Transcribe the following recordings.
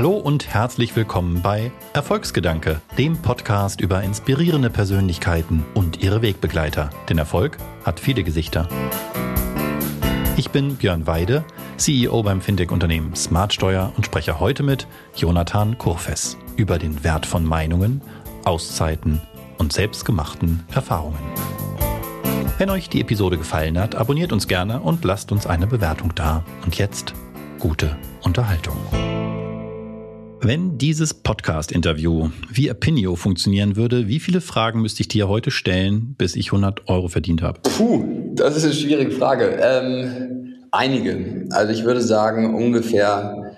Hallo und herzlich willkommen bei Erfolgsgedanke, dem Podcast über inspirierende Persönlichkeiten und ihre Wegbegleiter. Denn Erfolg hat viele Gesichter. Ich bin Björn Weide, CEO beim Fintech-Unternehmen Smartsteuer und spreche heute mit Jonathan Kurfes über den Wert von Meinungen, Auszeiten und selbstgemachten Erfahrungen. Wenn euch die Episode gefallen hat, abonniert uns gerne und lasst uns eine Bewertung da. Und jetzt gute Unterhaltung. Wenn dieses Podcast-Interview wie Opinio funktionieren würde, wie viele Fragen müsste ich dir heute stellen, bis ich 100 Euro verdient habe? Puh, das ist eine schwierige Frage. Ähm, einige. Also ich würde sagen ungefähr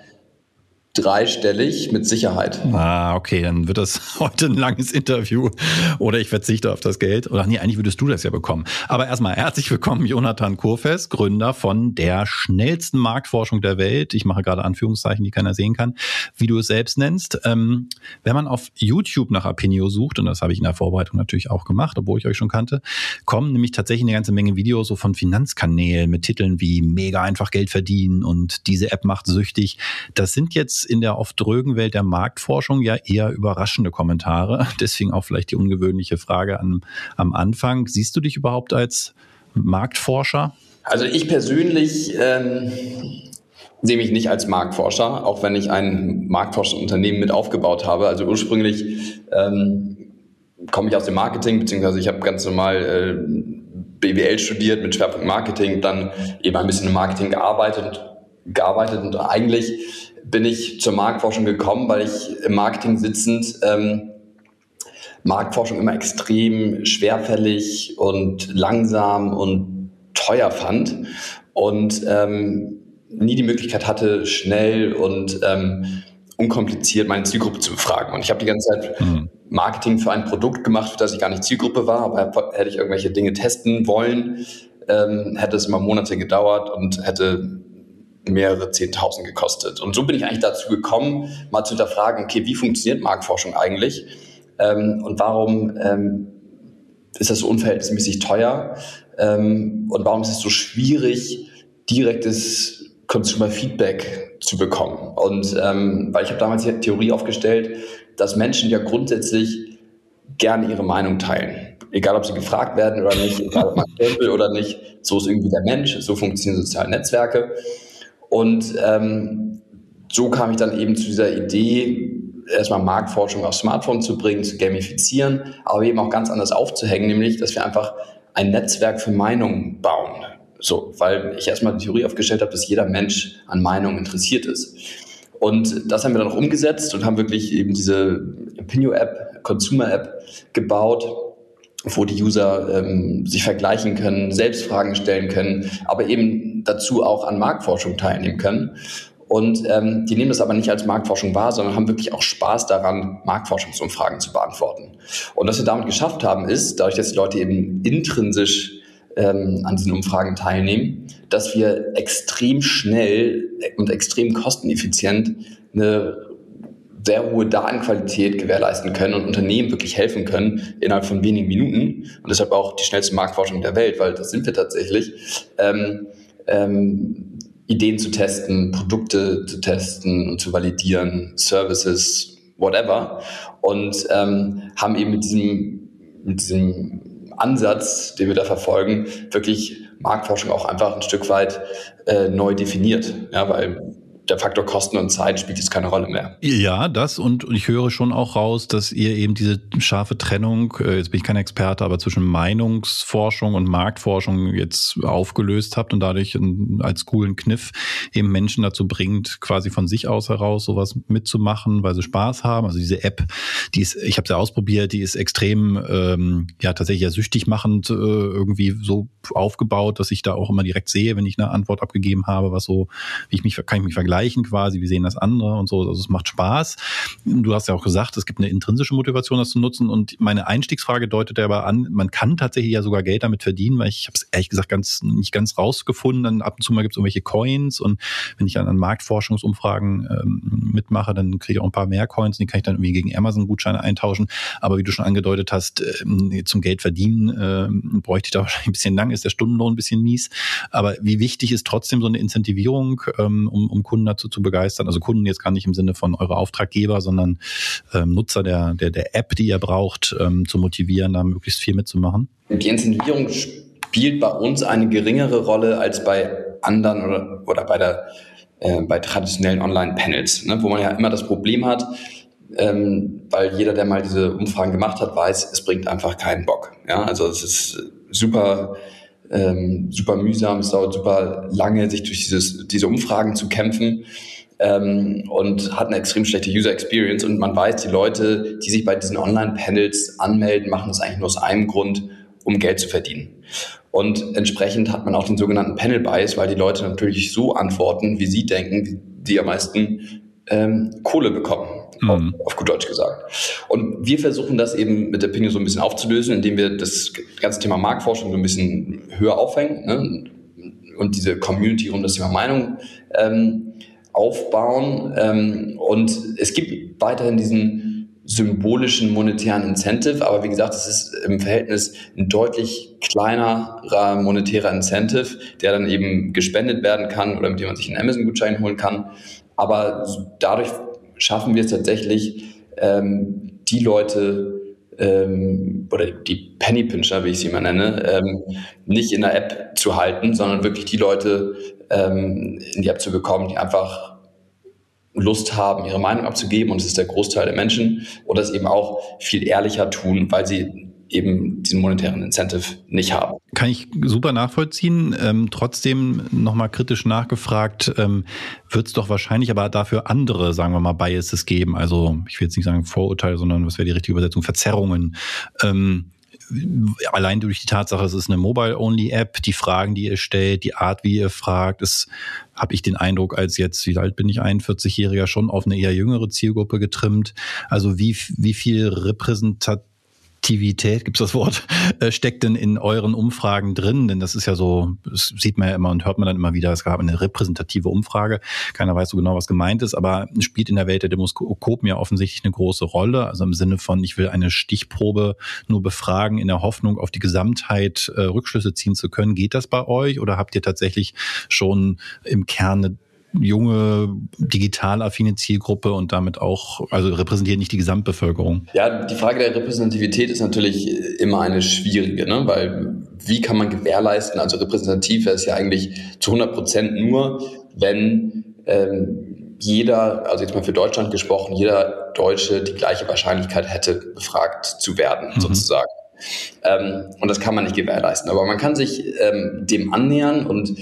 dreistellig mit Sicherheit. Ah, okay, dann wird das heute ein langes Interview oder ich verzichte auf das Geld. Oder nee, eigentlich würdest du das ja bekommen. Aber erstmal herzlich willkommen, Jonathan Kurfes, Gründer von der schnellsten Marktforschung der Welt. Ich mache gerade Anführungszeichen, die keiner sehen kann, wie du es selbst nennst. Ähm, wenn man auf YouTube nach Apinio sucht, und das habe ich in der Vorbereitung natürlich auch gemacht, obwohl ich euch schon kannte, kommen nämlich tatsächlich eine ganze Menge Videos so von Finanzkanälen mit Titeln wie mega einfach Geld verdienen und diese App macht süchtig. Das sind jetzt in der oft drögen Welt der Marktforschung ja eher überraschende Kommentare. Deswegen auch vielleicht die ungewöhnliche Frage an, am Anfang. Siehst du dich überhaupt als Marktforscher? Also ich persönlich ähm, sehe mich nicht als Marktforscher, auch wenn ich ein Marktforschungsunternehmen mit aufgebaut habe. Also ursprünglich ähm, komme ich aus dem Marketing, beziehungsweise ich habe ganz normal äh, BWL studiert mit Schwerpunkt Marketing, dann eben ein bisschen im Marketing gearbeitet, gearbeitet und eigentlich bin ich zur Marktforschung gekommen, weil ich im Marketing sitzend ähm, Marktforschung immer extrem schwerfällig und langsam und teuer fand und ähm, nie die Möglichkeit hatte, schnell und ähm, unkompliziert meine Zielgruppe zu befragen. Und ich habe die ganze Zeit mhm. Marketing für ein Produkt gemacht, für das ich gar nicht Zielgruppe war, aber hätte ich irgendwelche Dinge testen wollen, ähm, hätte es immer Monate gedauert und hätte mehrere Zehntausend gekostet. Und so bin ich eigentlich dazu gekommen, mal zu hinterfragen, okay, wie funktioniert Marktforschung eigentlich? Ähm, und warum ähm, ist das so unverhältnismäßig teuer? Ähm, und warum ist es so schwierig, direktes Consumer Feedback zu bekommen? Und ähm, weil ich habe damals die Theorie aufgestellt, dass Menschen ja grundsätzlich gerne ihre Meinung teilen. Egal, ob sie gefragt werden oder nicht, egal, ob man will oder nicht. So ist irgendwie der Mensch, so funktionieren soziale Netzwerke. Und ähm, so kam ich dann eben zu dieser Idee, erstmal Marktforschung auf Smartphone zu bringen, zu gamifizieren, aber eben auch ganz anders aufzuhängen, nämlich, dass wir einfach ein Netzwerk für Meinungen bauen. So, weil ich erstmal die Theorie aufgestellt habe, dass jeder Mensch an Meinungen interessiert ist. Und das haben wir dann auch umgesetzt und haben wirklich eben diese Opinio-App, Consumer-App gebaut, wo die User ähm, sich vergleichen können, selbst Fragen stellen können, aber eben dazu auch an Marktforschung teilnehmen können. Und ähm, die nehmen das aber nicht als Marktforschung wahr, sondern haben wirklich auch Spaß daran, Marktforschungsumfragen zu beantworten. Und was wir damit geschafft haben, ist, dadurch, dass die Leute eben intrinsisch ähm, an diesen Umfragen teilnehmen, dass wir extrem schnell und extrem kosteneffizient eine sehr hohe Datenqualität gewährleisten können und Unternehmen wirklich helfen können innerhalb von wenigen Minuten. Und deshalb auch die schnellste Marktforschung der Welt, weil das sind wir tatsächlich, ähm, ähm, Ideen zu testen, Produkte zu testen und zu validieren, Services, whatever. Und ähm, haben eben mit diesem, mit diesem Ansatz, den wir da verfolgen, wirklich Marktforschung auch einfach ein Stück weit äh, neu definiert, ja, weil der Faktor Kosten und Zeit spielt jetzt keine Rolle mehr. Ja, das und ich höre schon auch raus, dass ihr eben diese scharfe Trennung, äh, jetzt bin ich kein Experte, aber zwischen Meinungsforschung und Marktforschung jetzt aufgelöst habt und dadurch als coolen Kniff eben Menschen dazu bringt, quasi von sich aus heraus sowas mitzumachen, weil sie Spaß haben. Also diese App, die ist, ich habe sie ausprobiert, die ist extrem, ähm, ja tatsächlich ja süchtig machend äh, irgendwie so aufgebaut, dass ich da auch immer direkt sehe, wenn ich eine Antwort abgegeben habe, was so, wie ich mich, kann ich mich vergleichen vergleichen quasi, wie sehen das andere und so. Also es macht Spaß. Du hast ja auch gesagt, es gibt eine intrinsische Motivation, das zu nutzen. Und meine Einstiegsfrage deutet aber an, man kann tatsächlich ja sogar Geld damit verdienen, weil ich habe es ehrlich gesagt ganz nicht ganz rausgefunden. Dann ab und zu mal gibt es irgendwelche Coins und wenn ich dann an Marktforschungsumfragen ähm, mitmache, dann kriege ich auch ein paar mehr Coins, die kann ich dann irgendwie gegen Amazon-Gutscheine eintauschen. Aber wie du schon angedeutet hast, äh, zum Geld verdienen äh, bräuchte ich da wahrscheinlich ein bisschen lang, ist der Stundenlohn ein bisschen mies. Aber wie wichtig ist trotzdem so eine Incentivierung, ähm, um, um Kunden Kunden dazu zu begeistern? Also Kunden jetzt gar nicht im Sinne von eure Auftraggeber, sondern ähm, Nutzer der, der, der App, die ihr braucht, ähm, zu motivieren, da möglichst viel mitzumachen? Die Incentivierung spielt bei uns eine geringere Rolle als bei anderen oder, oder bei der äh, bei traditionellen Online-Panels, ne, wo man ja immer das Problem hat, ähm, weil jeder, der mal diese Umfragen gemacht hat, weiß, es bringt einfach keinen Bock. Ja, also es ist super, ähm, super mühsam, es dauert super lange, sich durch dieses, diese Umfragen zu kämpfen ähm, und hat eine extrem schlechte User Experience. Und man weiß, die Leute, die sich bei diesen Online-Panels anmelden, machen das eigentlich nur aus einem Grund, um Geld zu verdienen. Und entsprechend hat man auch den sogenannten Panel Bias, weil die Leute natürlich so antworten, wie sie denken, die am meisten ähm, Kohle bekommen, mhm. auf, gut Deutsch gesagt. Und wir versuchen das eben mit der Pinio so ein bisschen aufzulösen, indem wir das ganze Thema Marktforschung so ein bisschen höher aufhängen ne? und diese Community um das Thema Meinung ähm, aufbauen. Ähm, und es gibt weiterhin diesen symbolischen monetären Incentive, aber wie gesagt, es ist im Verhältnis ein deutlich kleinerer monetärer Incentive, der dann eben gespendet werden kann oder mit dem man sich einen Amazon-Gutschein holen kann. Aber dadurch schaffen wir es tatsächlich, ähm, die Leute ähm, oder die Penny Pincher, wie ich sie immer nenne, ähm, nicht in der App zu halten, sondern wirklich die Leute ähm, in die App zu bekommen, die einfach Lust haben, ihre Meinung abzugeben, und es ist der Großteil der Menschen, oder es eben auch viel ehrlicher tun, weil sie eben diesen monetären Incentive nicht haben. Kann ich super nachvollziehen. Ähm, trotzdem nochmal kritisch nachgefragt, ähm, wird es doch wahrscheinlich aber dafür andere, sagen wir mal, Biases geben. Also ich will jetzt nicht sagen Vorurteile, sondern was wäre die richtige Übersetzung? Verzerrungen. Ähm, allein durch die Tatsache, es ist eine Mobile-Only-App, die Fragen, die ihr stellt, die Art, wie ihr fragt, ist, habe ich den Eindruck, als jetzt, wie alt bin ich, 41-Jähriger, schon auf eine eher jüngere Zielgruppe getrimmt. Also wie, wie viel repräsentativ Aktivität, gibt es das Wort, äh, steckt denn in euren Umfragen drin? Denn das ist ja so, das sieht man ja immer und hört man dann immer wieder, es gab eine repräsentative Umfrage. Keiner weiß so genau, was gemeint ist, aber spielt in der Welt der Demoskopen ja offensichtlich eine große Rolle. Also im Sinne von, ich will eine Stichprobe nur befragen in der Hoffnung, auf die Gesamtheit äh, Rückschlüsse ziehen zu können. Geht das bei euch oder habt ihr tatsächlich schon im Kern junge, digital affine Zielgruppe und damit auch, also repräsentiert nicht die Gesamtbevölkerung? Ja, die Frage der Repräsentativität ist natürlich immer eine schwierige, ne? weil wie kann man gewährleisten, also repräsentativ ist ja eigentlich zu 100 Prozent nur, wenn ähm, jeder, also jetzt mal für Deutschland gesprochen, jeder Deutsche die gleiche Wahrscheinlichkeit hätte, befragt zu werden, mhm. sozusagen. Ähm, und das kann man nicht gewährleisten. Aber man kann sich ähm, dem annähern und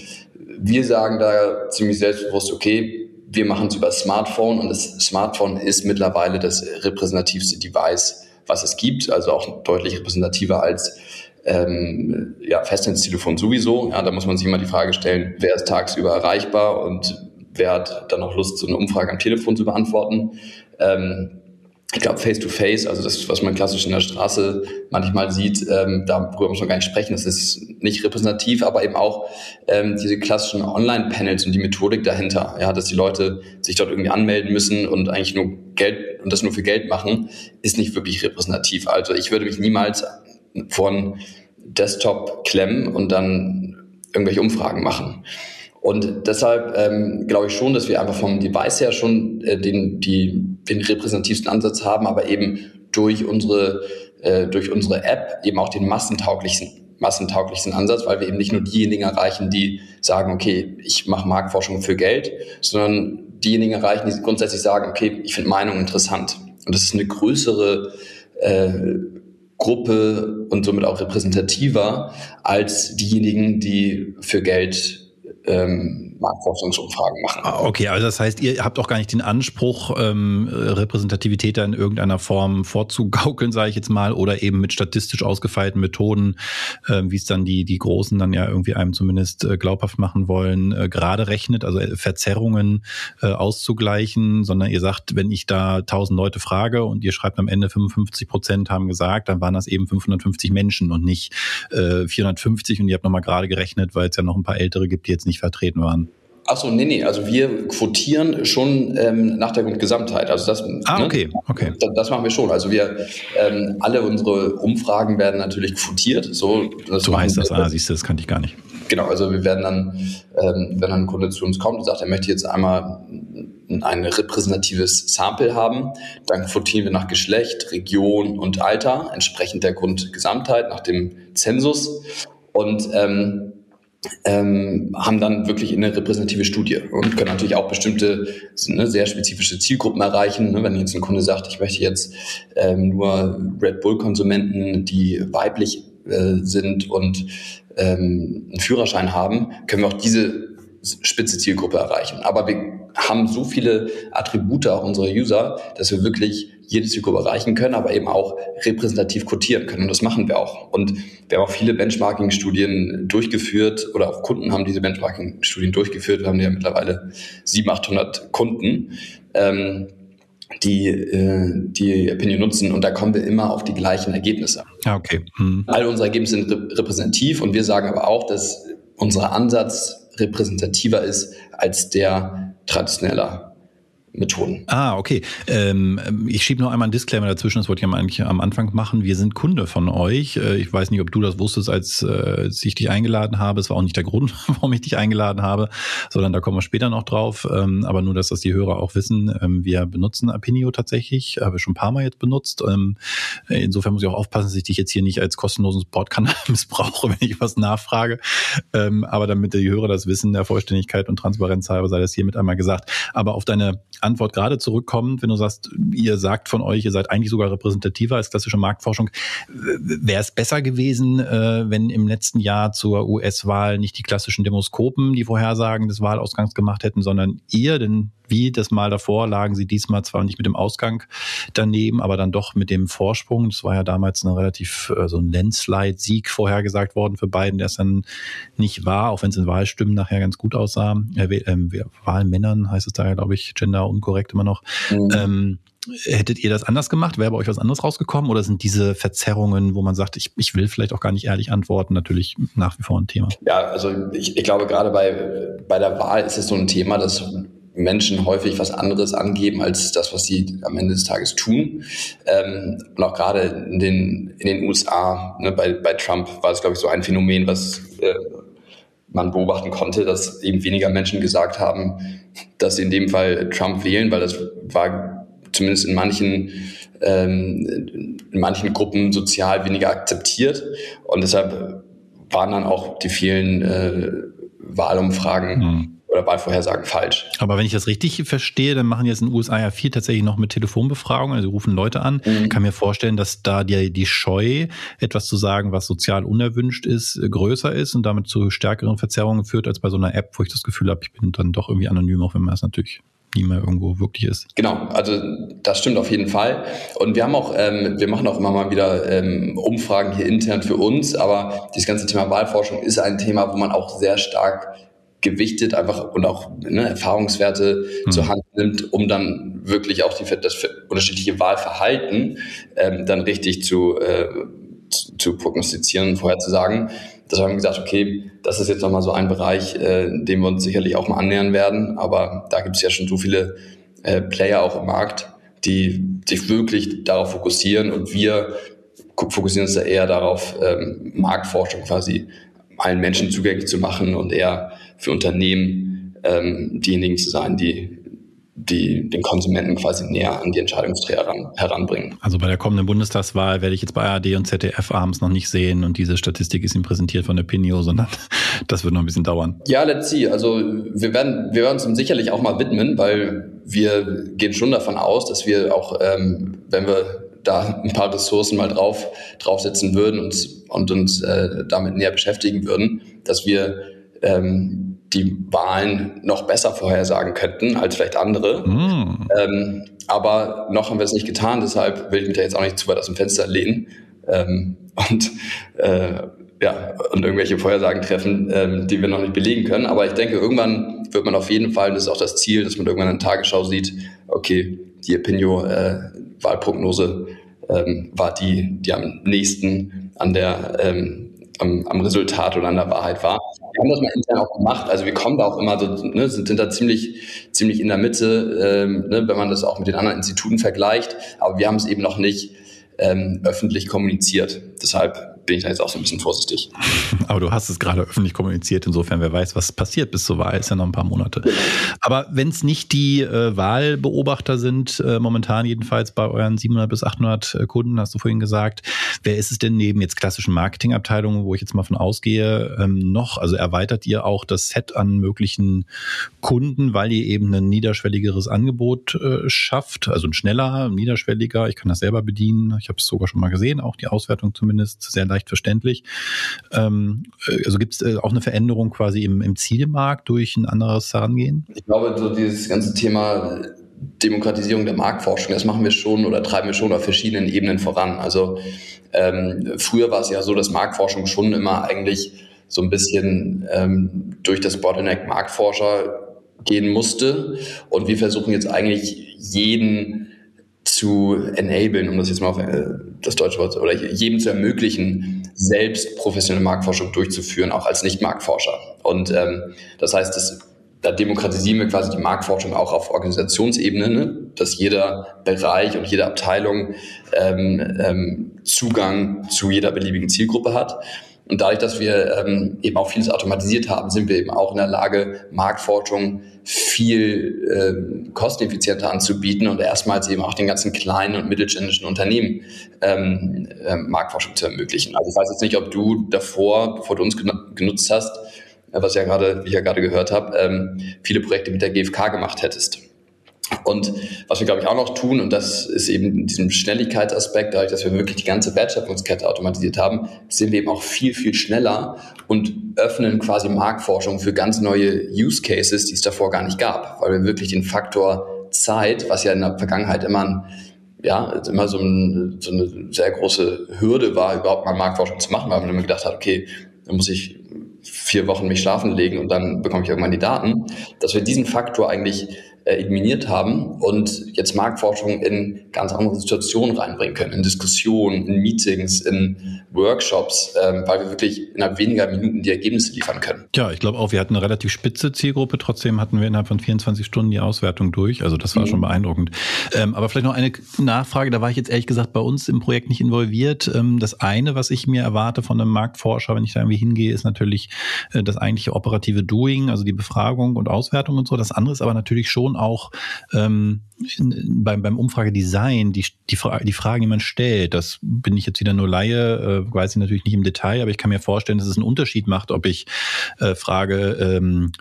wir sagen da ziemlich selbstbewusst, okay, wir machen es über Smartphone und das Smartphone ist mittlerweile das repräsentativste Device, was es gibt, also auch deutlich repräsentativer als ähm, ja, Festnetztelefon sowieso. Ja, da muss man sich immer die Frage stellen, wer ist tagsüber erreichbar und wer hat dann noch Lust, so eine Umfrage am Telefon zu beantworten. Ähm, ich glaube, Face-to-Face, also das, was man klassisch in der Straße manchmal sieht, ähm, darüber muss man gar nicht sprechen, das ist nicht repräsentativ, aber eben auch ähm, diese klassischen Online-Panels und die Methodik dahinter, ja, dass die Leute sich dort irgendwie anmelden müssen und eigentlich nur Geld und das nur für Geld machen, ist nicht wirklich repräsentativ. Also ich würde mich niemals von Desktop klemmen und dann irgendwelche Umfragen machen. Und deshalb ähm, glaube ich schon, dass wir einfach vom Device her schon äh, den, die, den repräsentativsten Ansatz haben, aber eben durch unsere, äh, durch unsere App eben auch den massentauglichsten, massentauglichsten Ansatz, weil wir eben nicht nur diejenigen erreichen, die sagen, okay, ich mache Marktforschung für Geld, sondern diejenigen erreichen, die grundsätzlich sagen, okay, ich finde Meinung interessant. Und das ist eine größere äh, Gruppe und somit auch repräsentativer als diejenigen, die für Geld ähm, Marktforschungsumfragen machen. Ah, okay, also das heißt, ihr habt auch gar nicht den Anspruch, ähm, Repräsentativität da in irgendeiner Form vorzugaukeln, sage ich jetzt mal, oder eben mit statistisch ausgefeilten Methoden, äh, wie es dann die, die Großen dann ja irgendwie einem zumindest äh, glaubhaft machen wollen, äh, gerade rechnet, also äh, Verzerrungen äh, auszugleichen, sondern ihr sagt, wenn ich da tausend Leute frage und ihr schreibt am Ende 55 Prozent haben gesagt, dann waren das eben 550 Menschen und nicht äh, 450 und ihr habt nochmal gerade gerechnet, weil es ja noch ein paar Ältere gibt, die jetzt nicht vertreten waren. Achso, nee, nee, also wir quotieren schon ähm, nach der Gesamtheit. Also das, ah, ne? okay, okay. Das, das, machen wir schon. Also wir, ähm, alle unsere Umfragen werden natürlich quotiert. So, so heißt das, ah, siehst du, das kannte ich gar nicht. genau, also wir werden dann, ähm, wenn ein Kunde zu uns kommt und sagt, er möchte jetzt einmal ein repräsentatives Sample haben, dann quotieren wir nach Geschlecht, Region und Alter, entsprechend der Grundgesamtheit, nach dem Zensus und ähm, ähm, haben dann wirklich eine repräsentative Studie und können natürlich auch bestimmte ne, sehr spezifische Zielgruppen erreichen. Ne, wenn jetzt ein Kunde sagt, ich möchte jetzt ähm, nur Red Bull-Konsumenten, die weiblich äh, sind und ähm, einen Führerschein haben, können wir auch diese spitze Zielgruppe erreichen. Aber wir haben so viele Attribute auch unserer User, dass wir wirklich jede Zielgruppe erreichen können, aber eben auch repräsentativ quotieren können. Und das machen wir auch. Und wir haben auch viele Benchmarking-Studien durchgeführt oder auch Kunden haben diese Benchmarking-Studien durchgeführt. Wir haben ja mittlerweile 700, 800 Kunden. Ähm, die äh, die Opinion nutzen und da kommen wir immer auf die gleichen Ergebnisse. Ja, okay. Hm. All unsere Ergebnisse sind repräsentativ und wir sagen aber auch, dass unser Ansatz repräsentativer ist als der traditioneller Methoden. Ah, okay. Ähm, ich schiebe noch einmal einen Disclaimer dazwischen, das wollte ich eigentlich am Anfang machen. Wir sind Kunde von euch. Äh, ich weiß nicht, ob du das wusstest, als äh, ich dich eingeladen habe. Es war auch nicht der Grund, warum ich dich eingeladen habe, sondern da kommen wir später noch drauf. Ähm, aber nur, dass das die Hörer auch wissen. Ähm, wir benutzen Apinio tatsächlich, habe ich schon ein paar Mal jetzt benutzt. Ähm, insofern muss ich auch aufpassen, dass ich dich jetzt hier nicht als kostenlosen Supportkanal missbrauche, wenn ich was nachfrage. Aber damit die Hörer das wissen, der Vollständigkeit und Transparenz halber sei das hiermit einmal gesagt. Aber auf deine Antwort gerade zurückkommt, wenn du sagst, ihr sagt von euch, ihr seid eigentlich sogar repräsentativer als klassische Marktforschung, wäre es besser gewesen, äh, wenn im letzten Jahr zur US-Wahl nicht die klassischen Demoskopen die Vorhersagen des Wahlausgangs gemacht hätten, sondern ihr, denn wie das Mal davor lagen sie diesmal zwar nicht mit dem Ausgang daneben, aber dann doch mit dem Vorsprung. Das war ja damals ein relativ äh, so ein Landslide-Sieg vorhergesagt worden für beiden, der es dann nicht war, auch wenn es in Wahlstimmen nachher ganz gut aussah. Äh, äh, Wahlmännern heißt es da ja, glaube ich, gender unkorrekt immer noch. Mhm. Ähm, Hättet ihr das anders gemacht? Wäre bei euch was anderes rausgekommen? Oder sind diese Verzerrungen, wo man sagt, ich, ich will vielleicht auch gar nicht ehrlich antworten, natürlich nach wie vor ein Thema? Ja, also ich, ich glaube, gerade bei, bei der Wahl ist es so ein Thema, dass Menschen häufig was anderes angeben als das, was sie am Ende des Tages tun. Ähm, und auch gerade in den, in den USA, ne, bei, bei Trump war es, glaube ich, so ein Phänomen, was äh, man beobachten konnte, dass eben weniger Menschen gesagt haben, dass sie in dem Fall Trump wählen, weil das war zumindest in manchen, ähm, in manchen Gruppen sozial weniger akzeptiert. Und deshalb waren dann auch die vielen äh, Wahlumfragen mhm oder Wahlvorhersagen falsch. Aber wenn ich das richtig verstehe, dann machen jetzt in den USA ja viel tatsächlich noch mit Telefonbefragungen, also rufen Leute an. Mhm. Ich kann mir vorstellen, dass da die, die Scheu, etwas zu sagen, was sozial unerwünscht ist, größer ist und damit zu stärkeren Verzerrungen führt, als bei so einer App, wo ich das Gefühl habe, ich bin dann doch irgendwie anonym, auch wenn man es natürlich nie mehr irgendwo wirklich ist. Genau, also das stimmt auf jeden Fall. Und wir haben auch, ähm, wir machen auch immer mal wieder ähm, Umfragen hier intern für uns, aber dieses ganze Thema Wahlforschung ist ein Thema, wo man auch sehr stark gewichtet einfach und auch ne, Erfahrungswerte mhm. zur Hand nimmt, um dann wirklich auch die, das unterschiedliche Wahlverhalten ähm, dann richtig zu, äh, zu, zu prognostizieren, vorherzusagen. Das haben wir gesagt, okay, das ist jetzt nochmal so ein Bereich, äh, dem wir uns sicherlich auch mal annähern werden, aber da gibt es ja schon so viele äh, Player auch im Markt, die sich wirklich darauf fokussieren und wir fokussieren uns da eher darauf, ähm, Marktforschung quasi allen Menschen zugänglich zu machen und eher für Unternehmen ähm, diejenigen zu sein, die die den Konsumenten quasi näher an die Entscheidungsträger heran, heranbringen. Also bei der kommenden Bundestagswahl werde ich jetzt bei ARD und ZDF abends noch nicht sehen und diese Statistik ist ihm präsentiert von der Pinio, sondern das wird noch ein bisschen dauern. Ja, let's see. Also wir werden, wir werden uns ihm sicherlich auch mal widmen, weil wir gehen schon davon aus, dass wir auch, ähm, wenn wir da ein paar Ressourcen mal drauf draufsetzen würden und, und uns äh, damit näher beschäftigen würden, dass wir ähm, die Wahlen noch besser vorhersagen könnten als vielleicht andere. Mm. Ähm, aber noch haben wir es nicht getan, deshalb will ich mich da jetzt auch nicht zu weit aus dem Fenster lehnen ähm, und, äh, ja, und irgendwelche Vorhersagen treffen, ähm, die wir noch nicht belegen können. Aber ich denke, irgendwann wird man auf jeden Fall, und das ist auch das Ziel, dass man irgendwann in der Tagesschau sieht, okay, die Opinio-Wahlprognose äh, ähm, war die, die am nächsten an der ähm, am, am Resultat oder an der Wahrheit war. Wir haben das mal intern auch gemacht. Also wir kommen da auch immer so, ne, sind, sind da ziemlich, ziemlich in der Mitte, ähm, ne, wenn man das auch mit den anderen Instituten vergleicht. Aber wir haben es eben noch nicht ähm, öffentlich kommuniziert. Deshalb bin ich da jetzt auch so ein bisschen vorsichtig. Aber du hast es gerade öffentlich kommuniziert, insofern wer weiß, was passiert bis zur Wahl, ist ja noch ein paar Monate. Aber wenn es nicht die äh, Wahlbeobachter sind, äh, momentan jedenfalls bei euren 700 bis 800 äh, Kunden, hast du vorhin gesagt, wer ist es denn neben jetzt klassischen Marketingabteilungen, wo ich jetzt mal von ausgehe, ähm, noch? Also erweitert ihr auch das Set an möglichen Kunden, weil ihr eben ein niederschwelligeres Angebot äh, schafft, also ein schneller, niederschwelliger, ich kann das selber bedienen, ich habe es sogar schon mal gesehen, auch die Auswertung zumindest sehr leicht verständlich. Ähm, äh, also gibt es äh, auch eine Veränderung quasi im, im Zielmarkt durch ein anderes Herangehen? Ich glaube, so dieses ganze Thema Demokratisierung der Marktforschung, das machen wir schon oder treiben wir schon auf verschiedenen Ebenen voran. Also ähm, früher war es ja so, dass Marktforschung schon immer eigentlich so ein bisschen ähm, durch das Bottleneck Marktforscher gehen musste. Und wir versuchen jetzt eigentlich jeden zu enablen, um das jetzt mal auf äh, das deutsche Wort, oder jedem zu ermöglichen, selbst professionelle Marktforschung durchzuführen, auch als Nicht-Marktforscher. Und ähm, das heißt, das, da demokratisieren wir quasi die Marktforschung auch auf Organisationsebene, ne? dass jeder Bereich und jede Abteilung ähm, ähm, Zugang zu jeder beliebigen Zielgruppe hat. Und dadurch, dass wir ähm, eben auch vieles automatisiert haben, sind wir eben auch in der Lage, Marktforschung viel ähm, kosteneffizienter anzubieten und erstmals eben auch den ganzen kleinen und mittelständischen Unternehmen ähm, äh, Marktforschung zu ermöglichen. Also ich weiß jetzt nicht, ob du davor, bevor du uns genutzt hast, äh, was ja gerade, wie ich ja gerade gehört habe, ähm, viele Projekte mit der GfK gemacht hättest. Und was wir, glaube ich, auch noch tun, und das ist eben diesem Schnelligkeitsaspekt, dadurch, dass wir wirklich die ganze Wertschöpfungskette automatisiert haben, sind wir eben auch viel, viel schneller und öffnen quasi Marktforschung für ganz neue Use Cases, die es davor gar nicht gab, weil wir wirklich den Faktor Zeit, was ja in der Vergangenheit immer ein ja, immer so, ein, so, eine sehr große Hürde war, überhaupt mal Marktforschung zu machen, weil man immer gedacht hat, okay, da muss ich vier Wochen mich schlafen legen und dann bekomme ich irgendwann die Daten, dass wir diesen Faktor eigentlich äh, eliminiert haben und jetzt Marktforschung in ganz andere Situationen reinbringen können, in Diskussionen, in Meetings, in Workshops, ähm, weil wir wirklich innerhalb weniger Minuten die Ergebnisse liefern können. Ja, ich glaube auch, wir hatten eine relativ spitze Zielgruppe, trotzdem hatten wir innerhalb von 24 Stunden die Auswertung durch, also das war mhm. schon beeindruckend. Ähm, aber vielleicht noch eine Nachfrage, da war ich jetzt ehrlich gesagt bei uns im Projekt nicht involviert. Ähm, das eine, was ich mir erwarte von einem Marktforscher, wenn ich da irgendwie hingehe, ist natürlich äh, das eigentliche operative Doing, also die Befragung und Auswertung und so. Das andere ist aber natürlich schon schon auch ähm, in, beim, beim Umfragedesign, die, die, die Fragen, die man stellt, das bin ich jetzt wieder nur Laie, äh, weiß ich natürlich nicht im Detail, aber ich kann mir vorstellen, dass es einen Unterschied macht, ob ich äh, frage, ähm,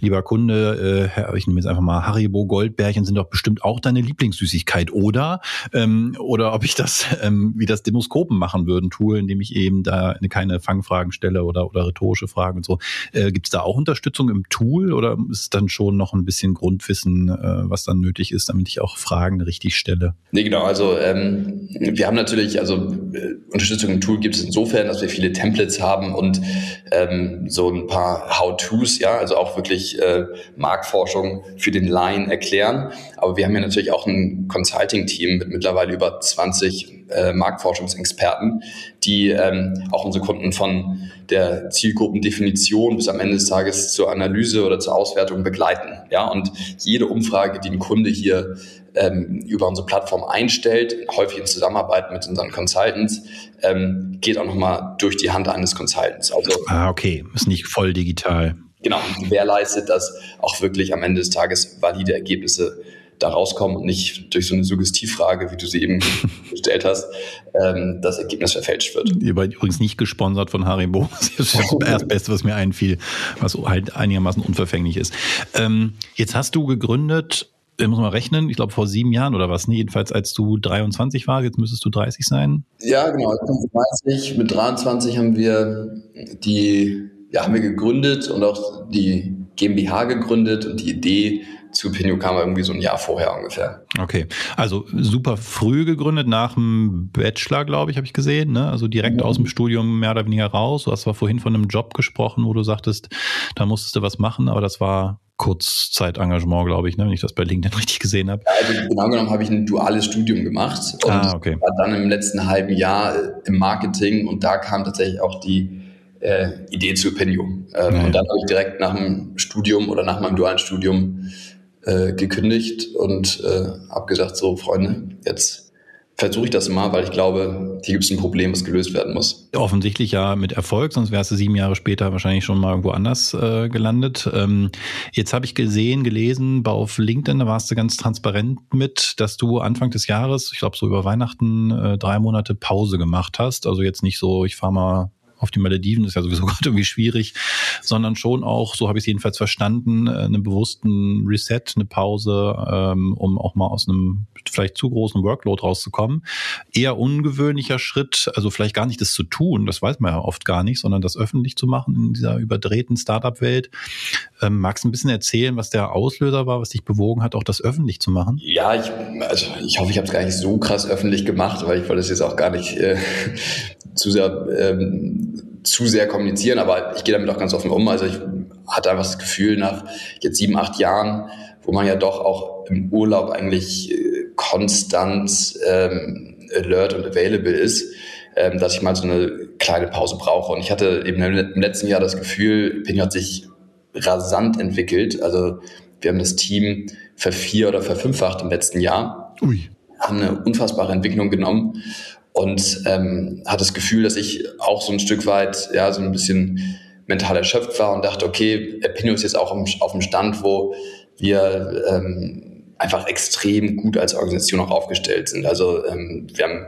lieber Kunde, äh, ich nehme jetzt einfach mal Haribo Goldbärchen sind doch bestimmt auch deine Lieblingssüßigkeit, oder? Ähm, oder ob ich das, ähm, wie das Demoskopen machen würden, tue, indem ich eben da keine Fangfragen stelle oder, oder rhetorische Fragen und so. Äh, Gibt es da auch Unterstützung im Tool oder ist es dann schon noch ein bisschen Grundwissen, äh, was dann nötig ist, damit ich auch Fragen richtig stelle? Nee, genau. Also ähm, wir haben natürlich, also äh, Unterstützung im Tool gibt es insofern, dass wir viele Templates haben und ähm, so ein paar How-Tos, ja, also auch wirklich äh, Marktforschung für den Laien erklären. Aber wir haben ja natürlich auch ein Consulting-Team mit mittlerweile über 20 äh, Marktforschungsexperten, die ähm, auch unsere Kunden von der Zielgruppendefinition bis am Ende des Tages zur Analyse oder zur Auswertung begleiten. Ja, und jede Umfrage, die ein Kunde hier ähm, über unsere Plattform einstellt, häufig in Zusammenarbeit mit unseren Consultants, ähm, geht auch nochmal durch die Hand eines Consultants. Also, ah, okay, ist nicht voll digital. Genau, gewährleistet, dass auch wirklich am Ende des Tages valide Ergebnisse da rauskommen und nicht durch so eine Suggestivfrage, wie du sie eben gestellt hast, ähm, das Ergebnis verfälscht wird. Ihr übrigens nicht gesponsert von Haribo. Das ist das Beste, was mir einfiel, was halt einigermaßen unverfänglich ist. Ähm, jetzt hast du gegründet ich muss mal rechnen, ich glaube vor sieben Jahren oder was, ne? jedenfalls als du 23 warst, jetzt müsstest du 30 sein. Ja, genau, ich bin 30, mit 23 haben wir die, ja, haben wir gegründet und auch die GmbH gegründet und die Idee zu Pinio kam irgendwie so ein Jahr vorher ungefähr. Okay, also super früh gegründet, nach dem Bachelor, glaube ich, habe ich gesehen. Ne? Also direkt mhm. aus dem Studium mehr oder weniger raus. Du hast zwar vorhin von einem Job gesprochen, wo du sagtest, da musstest du was machen, aber das war Kurzzeitengagement, glaube ich, ne? wenn ich das bei LinkedIn richtig gesehen habe. Ja, also genau genommen habe ich ein duales Studium gemacht und ah, okay. war dann im letzten halben Jahr im Marketing und da kam tatsächlich auch die äh, Idee zu Penio. Ähm, ja, und dann habe ich direkt nach dem Studium oder nach meinem dualen Studium äh, gekündigt und äh, habe gesagt, so Freunde, jetzt versuche ich das mal, weil ich glaube, hier gibt es ein Problem, was gelöst werden muss. Offensichtlich ja mit Erfolg, sonst wärst du sieben Jahre später wahrscheinlich schon mal irgendwo anders äh, gelandet. Ähm, jetzt habe ich gesehen, gelesen, auf LinkedIn, da warst du ganz transparent mit, dass du Anfang des Jahres, ich glaube so über Weihnachten, äh, drei Monate Pause gemacht hast. Also jetzt nicht so, ich fahre mal auf die Malediven, ist ja sowieso gerade irgendwie schwierig, sondern schon auch, so habe ich es jedenfalls verstanden, äh, einen bewussten Reset, eine Pause, ähm, um auch mal aus einem vielleicht zu großen Workload rauszukommen. Eher ungewöhnlicher Schritt, also vielleicht gar nicht das zu tun, das weiß man ja oft gar nicht, sondern das öffentlich zu machen in dieser überdrehten Startup-Welt. Ähm, magst du ein bisschen erzählen, was der Auslöser war, was dich bewogen hat, auch das öffentlich zu machen? Ja, ich, also ich hoffe, ich habe es gar nicht so krass öffentlich gemacht, weil ich wollte es jetzt auch gar nicht äh, zu sehr ähm, zu sehr kommunizieren, aber ich gehe damit auch ganz offen um. Also ich hatte einfach das Gefühl, nach jetzt sieben, acht Jahren, wo man ja doch auch im Urlaub eigentlich äh, konstant ähm, alert und available ist, ähm, dass ich mal so eine kleine Pause brauche. Und ich hatte eben im letzten Jahr das Gefühl, Ping hat sich rasant entwickelt. Also wir haben das Team vervier- oder verfünffacht im letzten Jahr. Ui. Haben eine unfassbare Entwicklung genommen und ähm, hatte das Gefühl, dass ich auch so ein Stück weit ja so ein bisschen mental erschöpft war und dachte, okay, Pino ist jetzt auch auf dem Stand, wo wir ähm, einfach extrem gut als Organisation auch aufgestellt sind. Also ähm, wir haben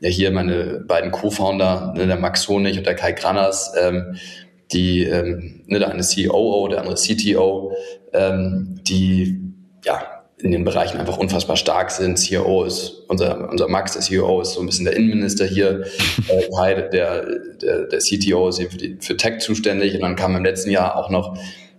ja hier meine beiden Co-Founder, ne, der Max Honig und der Kai Granas, ähm, die ähm, ne, der eine COO, der andere CTO, ähm, die ja in den Bereichen einfach unfassbar stark sind. CEO ist unser, unser Max, der CEO ist so ein bisschen der Innenminister hier. äh, der, der, der CTO ist eben für, die, für Tech zuständig. Und dann kam im letzten Jahr auch noch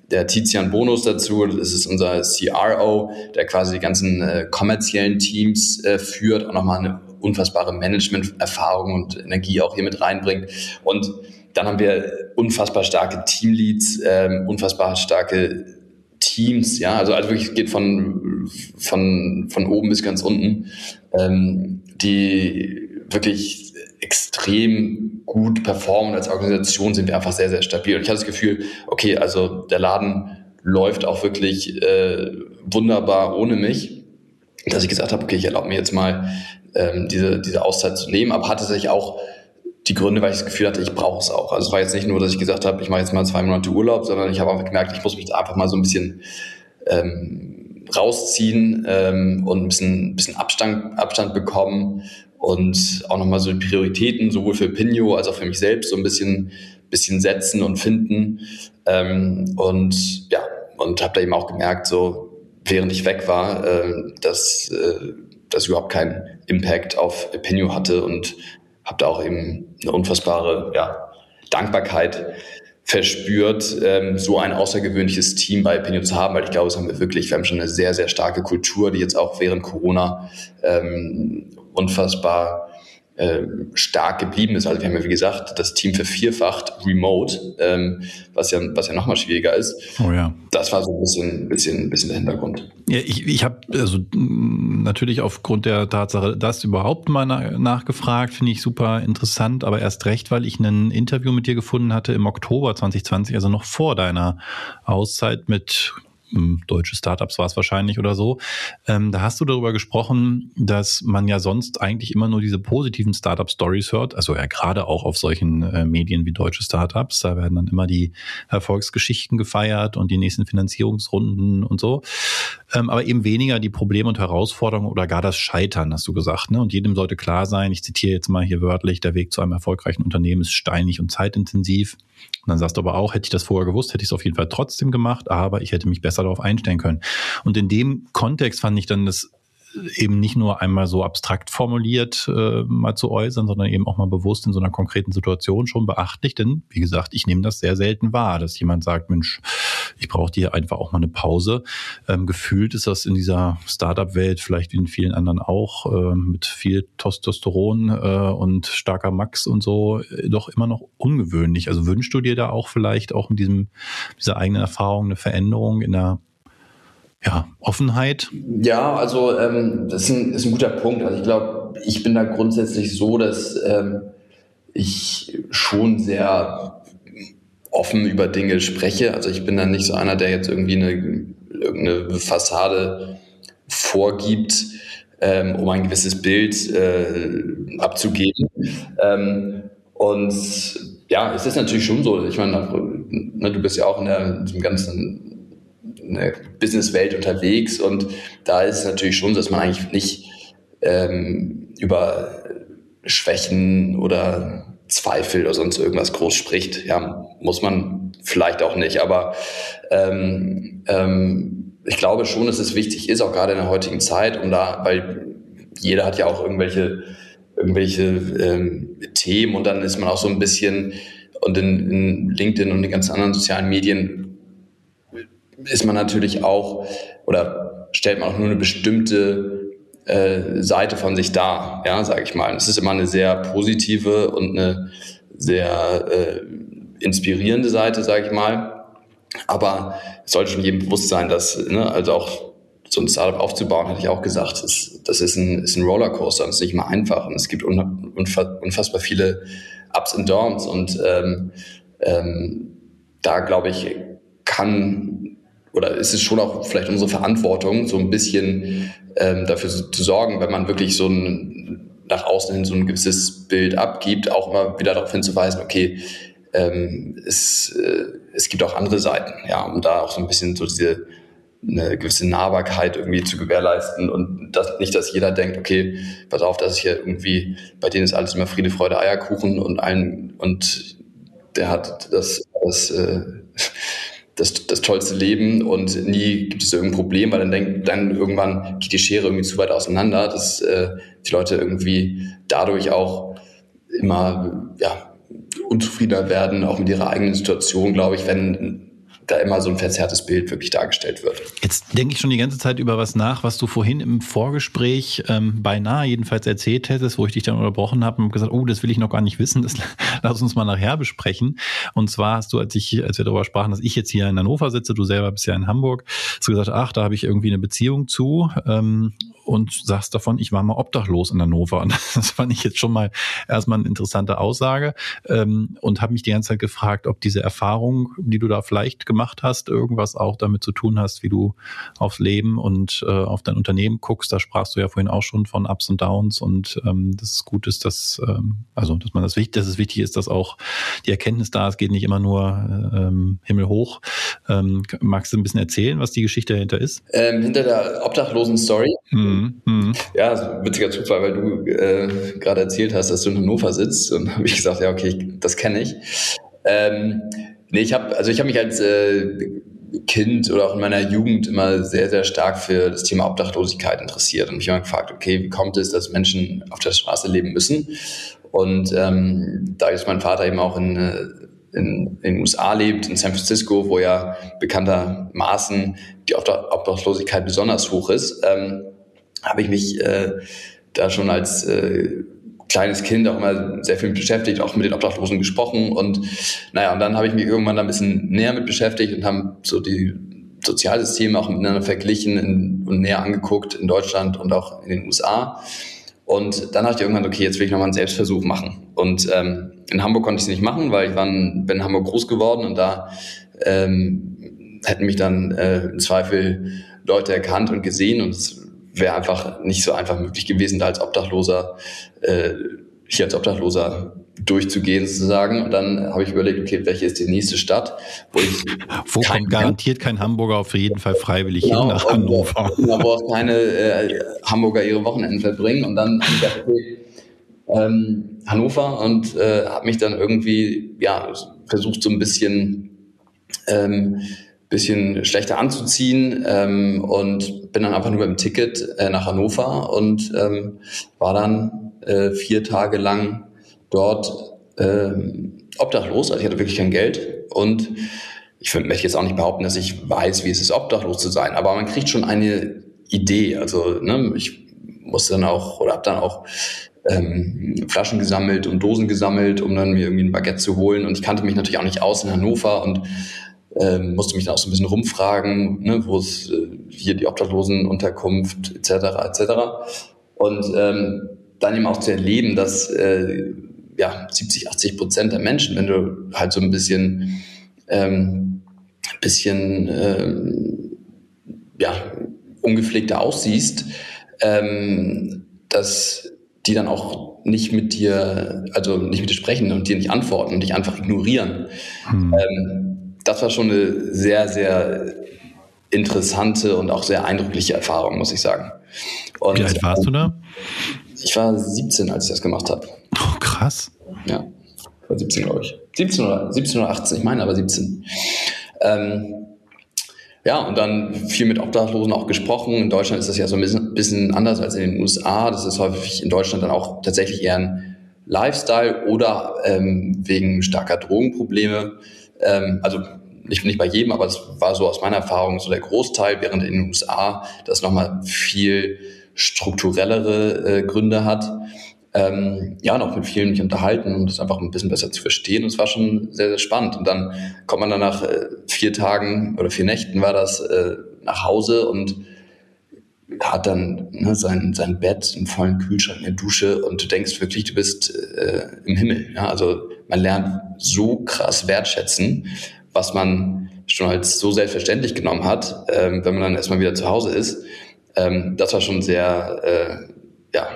der Tizian Bonus dazu. Das ist unser CRO, der quasi die ganzen äh, kommerziellen Teams äh, führt, auch nochmal eine unfassbare Management-Erfahrung und Energie auch hier mit reinbringt. Und dann haben wir unfassbar starke Teamleads, ähm, unfassbar starke Teams, ja, also, also wirklich geht von, von, von oben bis ganz unten, ähm, die wirklich extrem gut performen. Als Organisation sind wir einfach sehr, sehr stabil. Und ich hatte das Gefühl, okay, also der Laden läuft auch wirklich äh, wunderbar ohne mich, dass ich gesagt habe, okay, ich erlaube mir jetzt mal ähm, diese, diese Auszeit zu nehmen, aber hatte sich auch die Gründe, weil ich das Gefühl hatte, ich brauche es auch. Also es war jetzt nicht nur, dass ich gesagt habe, ich mache jetzt mal zwei Monate Urlaub, sondern ich habe einfach gemerkt, ich muss mich einfach mal so ein bisschen ähm, rausziehen ähm, und ein bisschen, ein bisschen Abstand, Abstand bekommen und auch nochmal so die Prioritäten sowohl für Pinio als auch für mich selbst so ein bisschen, bisschen setzen und finden. Ähm, und ja, und habe da eben auch gemerkt, so während ich weg war, äh, dass äh, das überhaupt keinen Impact auf Pinio hatte und habe da auch eben eine unfassbare ja, Dankbarkeit verspürt, ähm, so ein außergewöhnliches Team bei Pinio zu haben, weil ich glaube, es haben wir wirklich, wir haben schon eine sehr, sehr starke Kultur, die jetzt auch während Corona ähm, unfassbar ähm, stark geblieben ist. Also wir haben ja, wie gesagt, das Team vervierfacht remote, ähm, was ja, was ja nochmal schwieriger ist. Oh ja. Das war so ein bisschen, bisschen, bisschen der Hintergrund. Ja, ich, ich habe also natürlich aufgrund der Tatsache, das überhaupt mal nachgefragt, finde ich super interessant, aber erst recht, weil ich ein Interview mit dir gefunden hatte im Oktober 2020, also noch vor deiner Auszeit mit deutsche Startups war es wahrscheinlich oder so. Ähm, da hast du darüber gesprochen, dass man ja sonst eigentlich immer nur diese positiven Startup-Stories hört. Also ja, gerade auch auf solchen äh, Medien wie deutsche Startups. Da werden dann immer die Erfolgsgeschichten gefeiert und die nächsten Finanzierungsrunden und so. Ähm, aber eben weniger die Probleme und Herausforderungen oder gar das Scheitern, hast du gesagt. Ne? Und jedem sollte klar sein, ich zitiere jetzt mal hier wörtlich, der Weg zu einem erfolgreichen Unternehmen ist steinig und zeitintensiv. Und dann sagst du aber auch, hätte ich das vorher gewusst, hätte ich es auf jeden Fall trotzdem gemacht, aber ich hätte mich besser darauf einstellen können. Und in dem Kontext fand ich dann das eben nicht nur einmal so abstrakt formuliert äh, mal zu äußern, sondern eben auch mal bewusst in so einer konkreten Situation schon beachtlich. Denn wie gesagt, ich nehme das sehr selten wahr, dass jemand sagt, Mensch, ich brauche hier einfach auch mal eine Pause. Ähm, gefühlt ist das in dieser Startup-Welt, vielleicht in vielen anderen auch, äh, mit viel Testosteron äh, und starker Max und so, äh, doch immer noch ungewöhnlich. Also wünschst du dir da auch vielleicht auch mit diesem, dieser eigenen Erfahrung eine Veränderung in der ja, Offenheit? Ja, also ähm, das ist ein, ist ein guter Punkt. Also ich glaube, ich bin da grundsätzlich so, dass ähm, ich schon sehr offen über Dinge spreche. Also ich bin dann nicht so einer, der jetzt irgendwie eine, irgendeine Fassade vorgibt. ähm, um ein gewisses Bild äh, abzugeben. Ähm, und ja, es ist natürlich schon so. Ich meine, ne, du bist ja auch in der, in diesem ganzen Businesswelt unterwegs und da ist es natürlich schon so, dass man eigentlich nicht ähm, über Schwächen oder Zweifel oder sonst irgendwas groß spricht. Ja, muss man vielleicht auch nicht, aber ähm, ähm, ich glaube schon, dass es wichtig ist, auch gerade in der heutigen Zeit, um da, weil jeder hat ja auch irgendwelche irgendwelche ähm, Themen und dann ist man auch so ein bisschen und in, in LinkedIn und den ganzen anderen sozialen Medien ist man natürlich auch oder stellt man auch nur eine bestimmte äh, Seite von sich dar, ja, sage ich mal. Es ist immer eine sehr positive und eine sehr äh, inspirierende Seite, sage ich mal. Aber es sollte schon jedem bewusst sein, dass, ne, also auch so ein Startup aufzubauen, hatte ich auch gesagt, das, das ist, ein, ist ein Rollercoaster und es ist nicht mal einfach. Und es gibt unfassbar viele Ups und Downs. Und ähm, ähm, da glaube ich, kann oder ist es schon auch vielleicht unsere Verantwortung, so ein bisschen ähm, dafür zu sorgen, wenn man wirklich so ein nach außen hin so ein gewisses Bild abgibt, auch immer wieder darauf hinzuweisen, okay, ähm, es, äh, es gibt auch andere Seiten, ja, um da auch so ein bisschen so diese eine gewisse Nahbarkeit irgendwie zu gewährleisten und das, nicht, dass jeder denkt, okay, pass auf, dass ich hier irgendwie, bei denen ist alles immer Friede, Freude, Eierkuchen und allen und der hat das, das, äh, das, das tollste Leben und nie gibt es irgendein Problem, weil dann denkt, dann irgendwann geht die Schere irgendwie zu weit auseinander, dass äh, die Leute irgendwie dadurch auch immer ja, unzufriedener werden, auch mit ihrer eigenen Situation, glaube ich, wenn da immer so ein verzerrtes Bild wirklich dargestellt wird. Jetzt denke ich schon die ganze Zeit über was nach, was du vorhin im Vorgespräch ähm, beinahe jedenfalls erzählt hättest, wo ich dich dann unterbrochen habe und gesagt, oh, das will ich noch gar nicht wissen, das lass uns mal nachher besprechen. Und zwar hast du, als ich, als wir darüber sprachen, dass ich jetzt hier in Hannover sitze, du selber bist ja in Hamburg, hast du gesagt, ach, da habe ich irgendwie eine Beziehung zu. Ähm, und sagst davon, ich war mal obdachlos in Hannover. Und das fand ich jetzt schon mal erstmal eine interessante Aussage ähm, und habe mich die ganze Zeit gefragt, ob diese Erfahrung, die du da vielleicht gemacht hast, irgendwas auch damit zu tun hast, wie du aufs Leben und äh, auf dein Unternehmen guckst. Da sprachst du ja vorhin auch schon von Ups und Downs und ähm, das ist gut ist, dass ähm, also dass man das wichtig, dass es wichtig ist, dass auch die Erkenntnis da ist, geht nicht immer nur ähm, Himmel hoch. Ähm, magst du ein bisschen erzählen, was die Geschichte dahinter ist? Ähm, hinter der obdachlosen Story. Hm Mhm. Mhm. Ja, witziger Zufall, weil du äh, gerade erzählt hast, dass du in Hannover sitzt und habe ich gesagt, ja, okay, das kenne ich. Ähm, nee, ich habe also ich mich als äh, Kind oder auch in meiner Jugend immer sehr, sehr stark für das Thema Obdachlosigkeit interessiert und mich immer gefragt, okay, wie kommt es, dass Menschen auf der Straße leben müssen? Und ähm, da ist mein Vater eben auch in, äh, in, in den USA lebt, in San Francisco, wo ja bekanntermaßen die Obdachlosigkeit besonders hoch ist, ähm, habe ich mich äh, da schon als äh, kleines Kind auch immer sehr viel mit beschäftigt, auch mit den Obdachlosen gesprochen und naja, und dann habe ich mich irgendwann da ein bisschen näher mit beschäftigt und haben so die Sozialsysteme auch miteinander verglichen in, und näher angeguckt in Deutschland und auch in den USA. Und dann dachte ich irgendwann, okay, jetzt will ich nochmal einen Selbstversuch machen. Und ähm, in Hamburg konnte ich es nicht machen, weil ich war in, bin in Hamburg groß geworden und da ähm, hätten mich dann äh, im Zweifel Leute erkannt und gesehen und es wäre einfach nicht so einfach möglich gewesen, da als Obdachloser, äh, hier als Obdachloser durchzugehen sozusagen. Und dann habe ich überlegt, okay, welche ist die nächste Stadt, wo ich wo kommt garantiert kein Hamburger auf jeden Fall freiwillig genau, hin nach Hannover. Wo, wo auch keine äh, Hamburger ihre Wochenenden verbringen. Und dann habe ich gedacht, okay, ähm, Hannover und äh, habe mich dann irgendwie ja versucht so ein bisschen ähm, bisschen schlechter anzuziehen ähm, und bin dann einfach nur mit dem Ticket äh, nach Hannover und ähm, war dann äh, vier Tage lang dort äh, obdachlos. Also ich hatte wirklich kein Geld und ich möchte jetzt auch nicht behaupten, dass ich weiß, wie es ist, obdachlos zu sein, aber man kriegt schon eine Idee. Also ne, ich musste dann auch oder habe dann auch ähm, Flaschen gesammelt und Dosen gesammelt, um dann mir irgendwie ein Baguette zu holen. Und ich kannte mich natürlich auch nicht aus in Hannover und ähm, musste mich dann auch so ein bisschen rumfragen, ne, wo es äh, hier die Obdachlosenunterkunft etc. etc. Und ähm, dann eben auch zu erleben, dass äh, ja 70, 80 Prozent der Menschen, wenn du halt so ein bisschen ähm, bisschen ähm, ja ungepflegter aussiehst, ähm, dass die dann auch nicht mit dir, also nicht mit dir sprechen und dir nicht antworten und dich einfach ignorieren. Hm. Ähm, das war schon eine sehr, sehr interessante und auch sehr eindrückliche Erfahrung, muss ich sagen. Und, Wie alt warst du da? Ich war 17, als ich das gemacht habe. Oh, krass. Ja, war 17, glaube ich. 17 oder, 17 oder 18, ich meine aber 17. Ähm, ja, und dann viel mit Obdachlosen auch gesprochen. In Deutschland ist das ja so ein bisschen, bisschen anders als in den USA. Das ist häufig in Deutschland dann auch tatsächlich eher ein Lifestyle oder ähm, wegen starker Drogenprobleme. Ähm, also nicht, nicht bei jedem, aber das war so aus meiner Erfahrung so der Großteil, während in den USA das nochmal viel strukturellere äh, Gründe hat. Ähm, ja, noch mit vielen mich unterhalten, um das einfach ein bisschen besser zu verstehen. Und es war schon sehr, sehr spannend. Und dann kommt man dann nach äh, vier Tagen oder vier Nächten war das äh, nach Hause und hat dann ne, sein, sein Bett, einen vollen Kühlschrank, eine Dusche und du denkst wirklich, du bist äh, im Himmel. Ja? Also man lernt so krass wertschätzen, was man schon als so selbstverständlich genommen hat, ähm, wenn man dann erstmal wieder zu Hause ist. Ähm, das war schon sehr, äh, ja,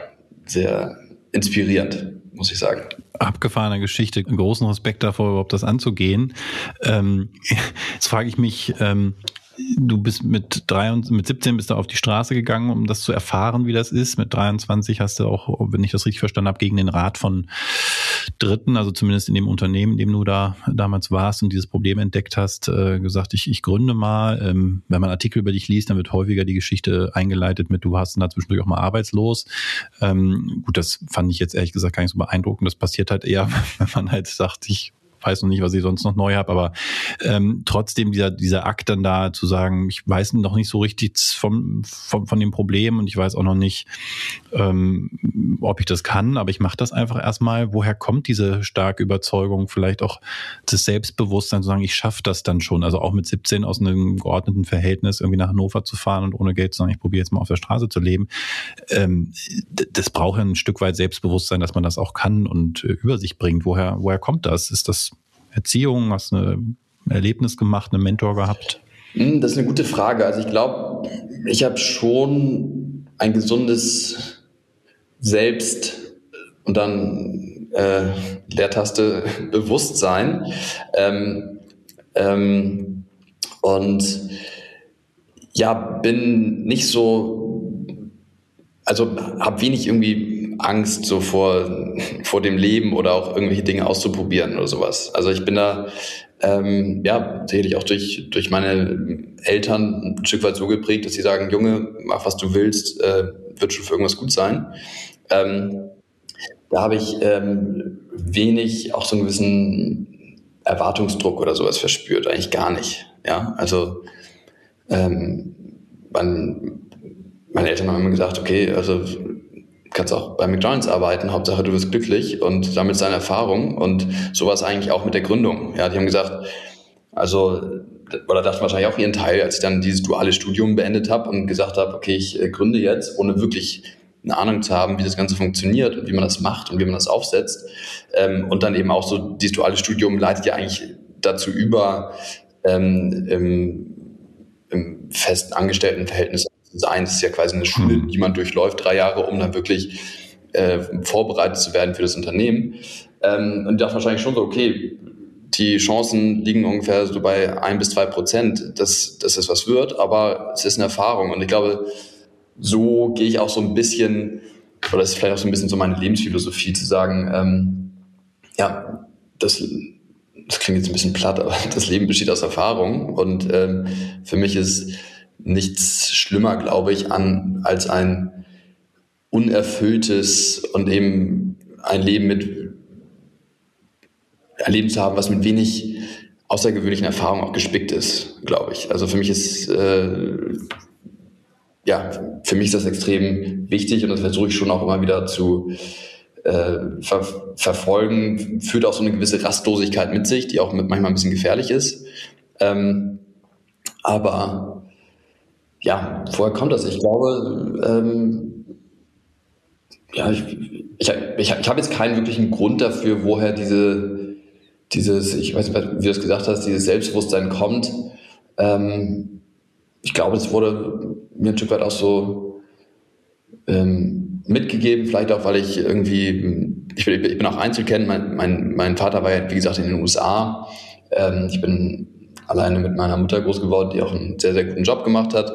sehr inspirierend, muss ich sagen. Abgefahrene Geschichte. Großen Respekt davor, überhaupt das anzugehen. Ähm, jetzt frage ich mich, ähm, du bist mit, drei und, mit 17 bist du auf die Straße gegangen, um das zu erfahren, wie das ist. Mit 23 hast du auch, wenn ich das richtig verstanden habe, gegen den Rat von Dritten, also zumindest in dem Unternehmen, in dem du da damals warst und dieses Problem entdeckt hast, äh, gesagt, ich, ich gründe mal. Ähm, wenn man Artikel über dich liest, dann wird häufiger die Geschichte eingeleitet mit, du warst da zwischendurch auch mal arbeitslos. Ähm, gut, das fand ich jetzt ehrlich gesagt gar nicht so beeindruckend. Das passiert halt eher, wenn man halt sagt, ich weiß noch nicht, was ich sonst noch neu habe, aber ähm, trotzdem dieser, dieser Akt dann da zu sagen, ich weiß noch nicht so richtig vom, vom, von dem Problem und ich weiß auch noch nicht, ähm, ob ich das kann, aber ich mache das einfach erstmal. Woher kommt diese starke Überzeugung, vielleicht auch das Selbstbewusstsein zu sagen, ich schaffe das dann schon, also auch mit 17 aus einem geordneten Verhältnis irgendwie nach Hannover zu fahren und ohne Geld zu sagen, ich probiere jetzt mal auf der Straße zu leben. Ähm, das braucht ein Stück weit Selbstbewusstsein, dass man das auch kann und äh, über sich bringt. Woher, woher kommt das? Ist das Erziehung? Hast du ein Erlebnis gemacht, einen Mentor gehabt? Hm, das ist eine gute Frage. Also ich glaube, ich habe schon ein gesundes Selbst und dann äh, Leertaste Bewusstsein. Ähm, ähm, und ja, bin nicht so, also habe wenig irgendwie Angst so vor, vor dem Leben oder auch irgendwelche Dinge auszuprobieren oder sowas. Also ich bin da, ähm, ja, sicherlich auch durch, durch meine Eltern ein Stück weit so geprägt, dass sie sagen, Junge, mach was du willst, äh, wird schon für irgendwas gut sein. Ähm, da habe ich ähm, wenig auch so einen gewissen Erwartungsdruck oder sowas verspürt, eigentlich gar nicht. Ja, also ähm, man, meine Eltern haben immer gesagt, okay, also kannst auch bei McDonalds arbeiten, Hauptsache du wirst glücklich und sammelst deine Erfahrung und sowas eigentlich auch mit der Gründung. Ja, die haben gesagt, also oder dachten wahrscheinlich auch ihren Teil, als ich dann dieses duale Studium beendet habe und gesagt habe, okay, ich äh, gründe jetzt, ohne wirklich eine Ahnung zu haben, wie das Ganze funktioniert und wie man das macht und wie man das aufsetzt. Ähm, und dann eben auch so, dieses duale Studium leitet ja eigentlich dazu über, ähm, im, im festen Angestelltenverhältnis sein. Das ist ja quasi eine Schule, mhm. die man durchläuft, drei Jahre, um dann wirklich äh, vorbereitet zu werden für das Unternehmen. Ähm, und ich dachte wahrscheinlich schon so, okay, die Chancen liegen ungefähr so bei ein bis zwei Prozent, dass, dass es was wird, aber es ist eine Erfahrung. Und ich glaube, so gehe ich auch so ein bisschen, oder das ist vielleicht auch so ein bisschen so meine Lebensphilosophie, zu sagen, ähm, ja, das, das klingt jetzt ein bisschen platt, aber das Leben besteht aus Erfahrung. Und ähm, für mich ist nichts schlimmer, glaube ich, an als ein unerfülltes und eben ein Leben mit ein Leben zu haben, was mit wenig außergewöhnlichen Erfahrungen auch gespickt ist, glaube ich. Also für mich ist äh, ja für mich ist das extrem wichtig und das versuche ich schon auch immer wieder zu äh, ver verfolgen. Führt auch so eine gewisse Rastlosigkeit mit sich, die auch mit manchmal ein bisschen gefährlich ist. Ähm, aber ja, woher kommt das? Ich glaube, ähm, ja, ich, ich, ich, ich habe jetzt keinen wirklichen Grund dafür, woher diese, dieses, ich weiß nicht, wie du es gesagt hast, dieses Selbstbewusstsein kommt. Ähm, ich glaube, es wurde mir ein Stück weit auch so ähm, mitgegeben, vielleicht auch, weil ich irgendwie, ich bin, ich bin auch Einzelkind, mein, mein, mein Vater war ja, wie gesagt, in den USA. Ähm, ich bin alleine mit meiner Mutter groß geworden, die auch einen sehr, sehr guten Job gemacht hat.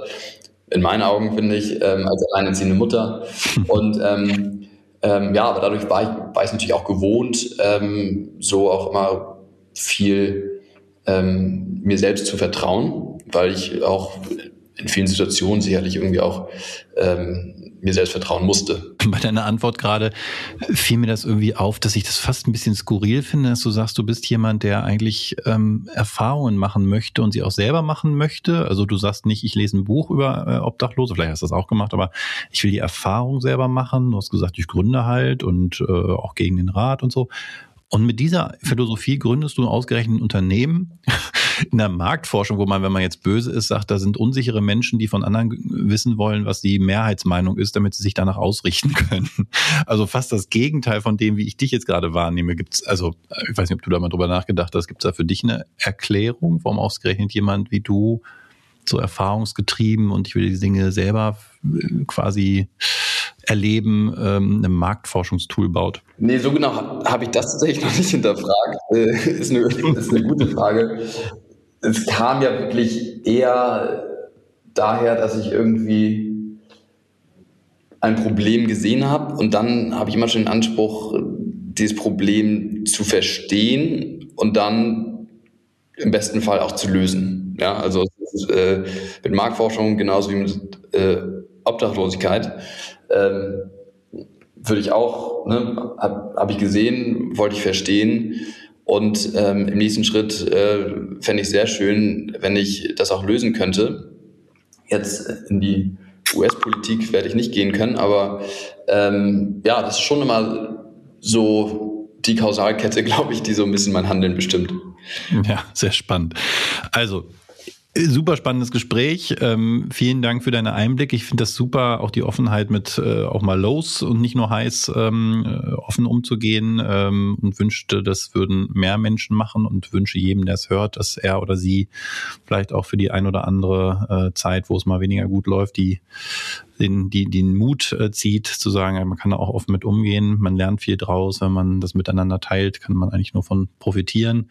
In meinen Augen, finde ich, ähm, als alleinerziehende Mutter. Und ähm, ähm, ja, aber dadurch war ich, war ich natürlich auch gewohnt, ähm, so auch immer viel ähm, mir selbst zu vertrauen, weil ich auch in vielen Situationen sicherlich irgendwie auch ähm, mir selbst vertrauen musste. Bei deiner Antwort gerade fiel mir das irgendwie auf, dass ich das fast ein bisschen skurril finde, dass du sagst, du bist jemand, der eigentlich ähm, Erfahrungen machen möchte und sie auch selber machen möchte. Also du sagst nicht, ich lese ein Buch über äh, Obdachlose, vielleicht hast du das auch gemacht, aber ich will die Erfahrung selber machen. Du hast gesagt, ich gründe halt und äh, auch gegen den Rat und so. Und mit dieser Philosophie gründest du ausgerechnet ein Unternehmen in der Marktforschung, wo man, wenn man jetzt böse ist, sagt, da sind unsichere Menschen, die von anderen wissen wollen, was die Mehrheitsmeinung ist, damit sie sich danach ausrichten können. Also fast das Gegenteil von dem, wie ich dich jetzt gerade wahrnehme. Gibt's, also ich weiß nicht, ob du da mal drüber nachgedacht hast, gibt es da für dich eine Erklärung, warum ausgerechnet jemand wie du so erfahrungsgetrieben und ich will diese Dinge selber äh, quasi erleben, ähm, ein Marktforschungstool baut? Nee, so genau habe ich das tatsächlich noch nicht hinterfragt. Äh, ist, eine, ist eine gute Frage. Es kam ja wirklich eher daher, dass ich irgendwie ein Problem gesehen habe und dann habe ich immer schon den Anspruch, dieses Problem zu verstehen und dann im besten Fall auch zu lösen. Ja, also äh, mit Marktforschung genauso wie mit äh, Obdachlosigkeit ähm, würde ich auch, ne, habe hab ich gesehen, wollte ich verstehen. Und ähm, im nächsten Schritt äh, fände ich sehr schön, wenn ich das auch lösen könnte. Jetzt in die US-Politik werde ich nicht gehen können, aber ähm, ja, das ist schon immer so die Kausalkette, glaube ich, die so ein bisschen mein Handeln bestimmt. Ja, sehr spannend. Also Super spannendes Gespräch. Ähm, vielen Dank für deine Einblicke. Ich finde das super, auch die Offenheit mit äh, auch mal Lows und nicht nur heiß ähm, äh, offen umzugehen ähm, und wünschte, das würden mehr Menschen machen und wünsche jedem, der es hört, dass er oder sie vielleicht auch für die ein oder andere äh, Zeit, wo es mal weniger gut läuft, die den, die, den Mut äh, zieht, zu sagen, man kann da auch offen mit umgehen, man lernt viel draus, wenn man das miteinander teilt, kann man eigentlich nur von profitieren.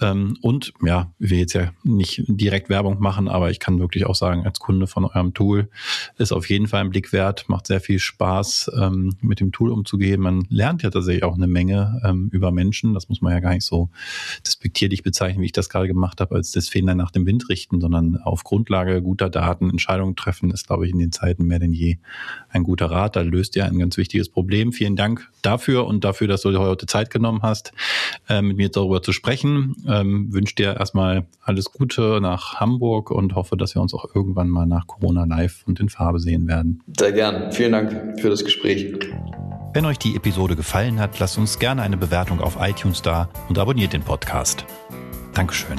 Ähm, und ja, ich will jetzt ja nicht direkt Werbung machen, aber ich kann wirklich auch sagen, als Kunde von eurem Tool ist auf jeden Fall ein Blick wert, macht sehr viel Spaß, ähm, mit dem Tool umzugehen. Man lernt ja tatsächlich auch eine Menge ähm, über Menschen. Das muss man ja gar nicht so despektierlich bezeichnen, wie ich das gerade gemacht habe, als das Fehler nach dem Wind richten, sondern auf Grundlage guter Daten Entscheidungen treffen, ist, glaube ich, in den Zeiten mehr denn je ein guter Rat. Da löst ihr ein ganz wichtiges Problem. Vielen Dank dafür und dafür, dass du dir heute Zeit genommen hast, äh, mit mir darüber zu sprechen. Ähm, wünsche dir erstmal alles Gute nach Hamburg und hoffe, dass wir uns auch irgendwann mal nach Corona live und in Farbe sehen werden. Sehr gern. Vielen Dank für das Gespräch. Wenn euch die Episode gefallen hat, lasst uns gerne eine Bewertung auf iTunes da und abonniert den Podcast. Dankeschön.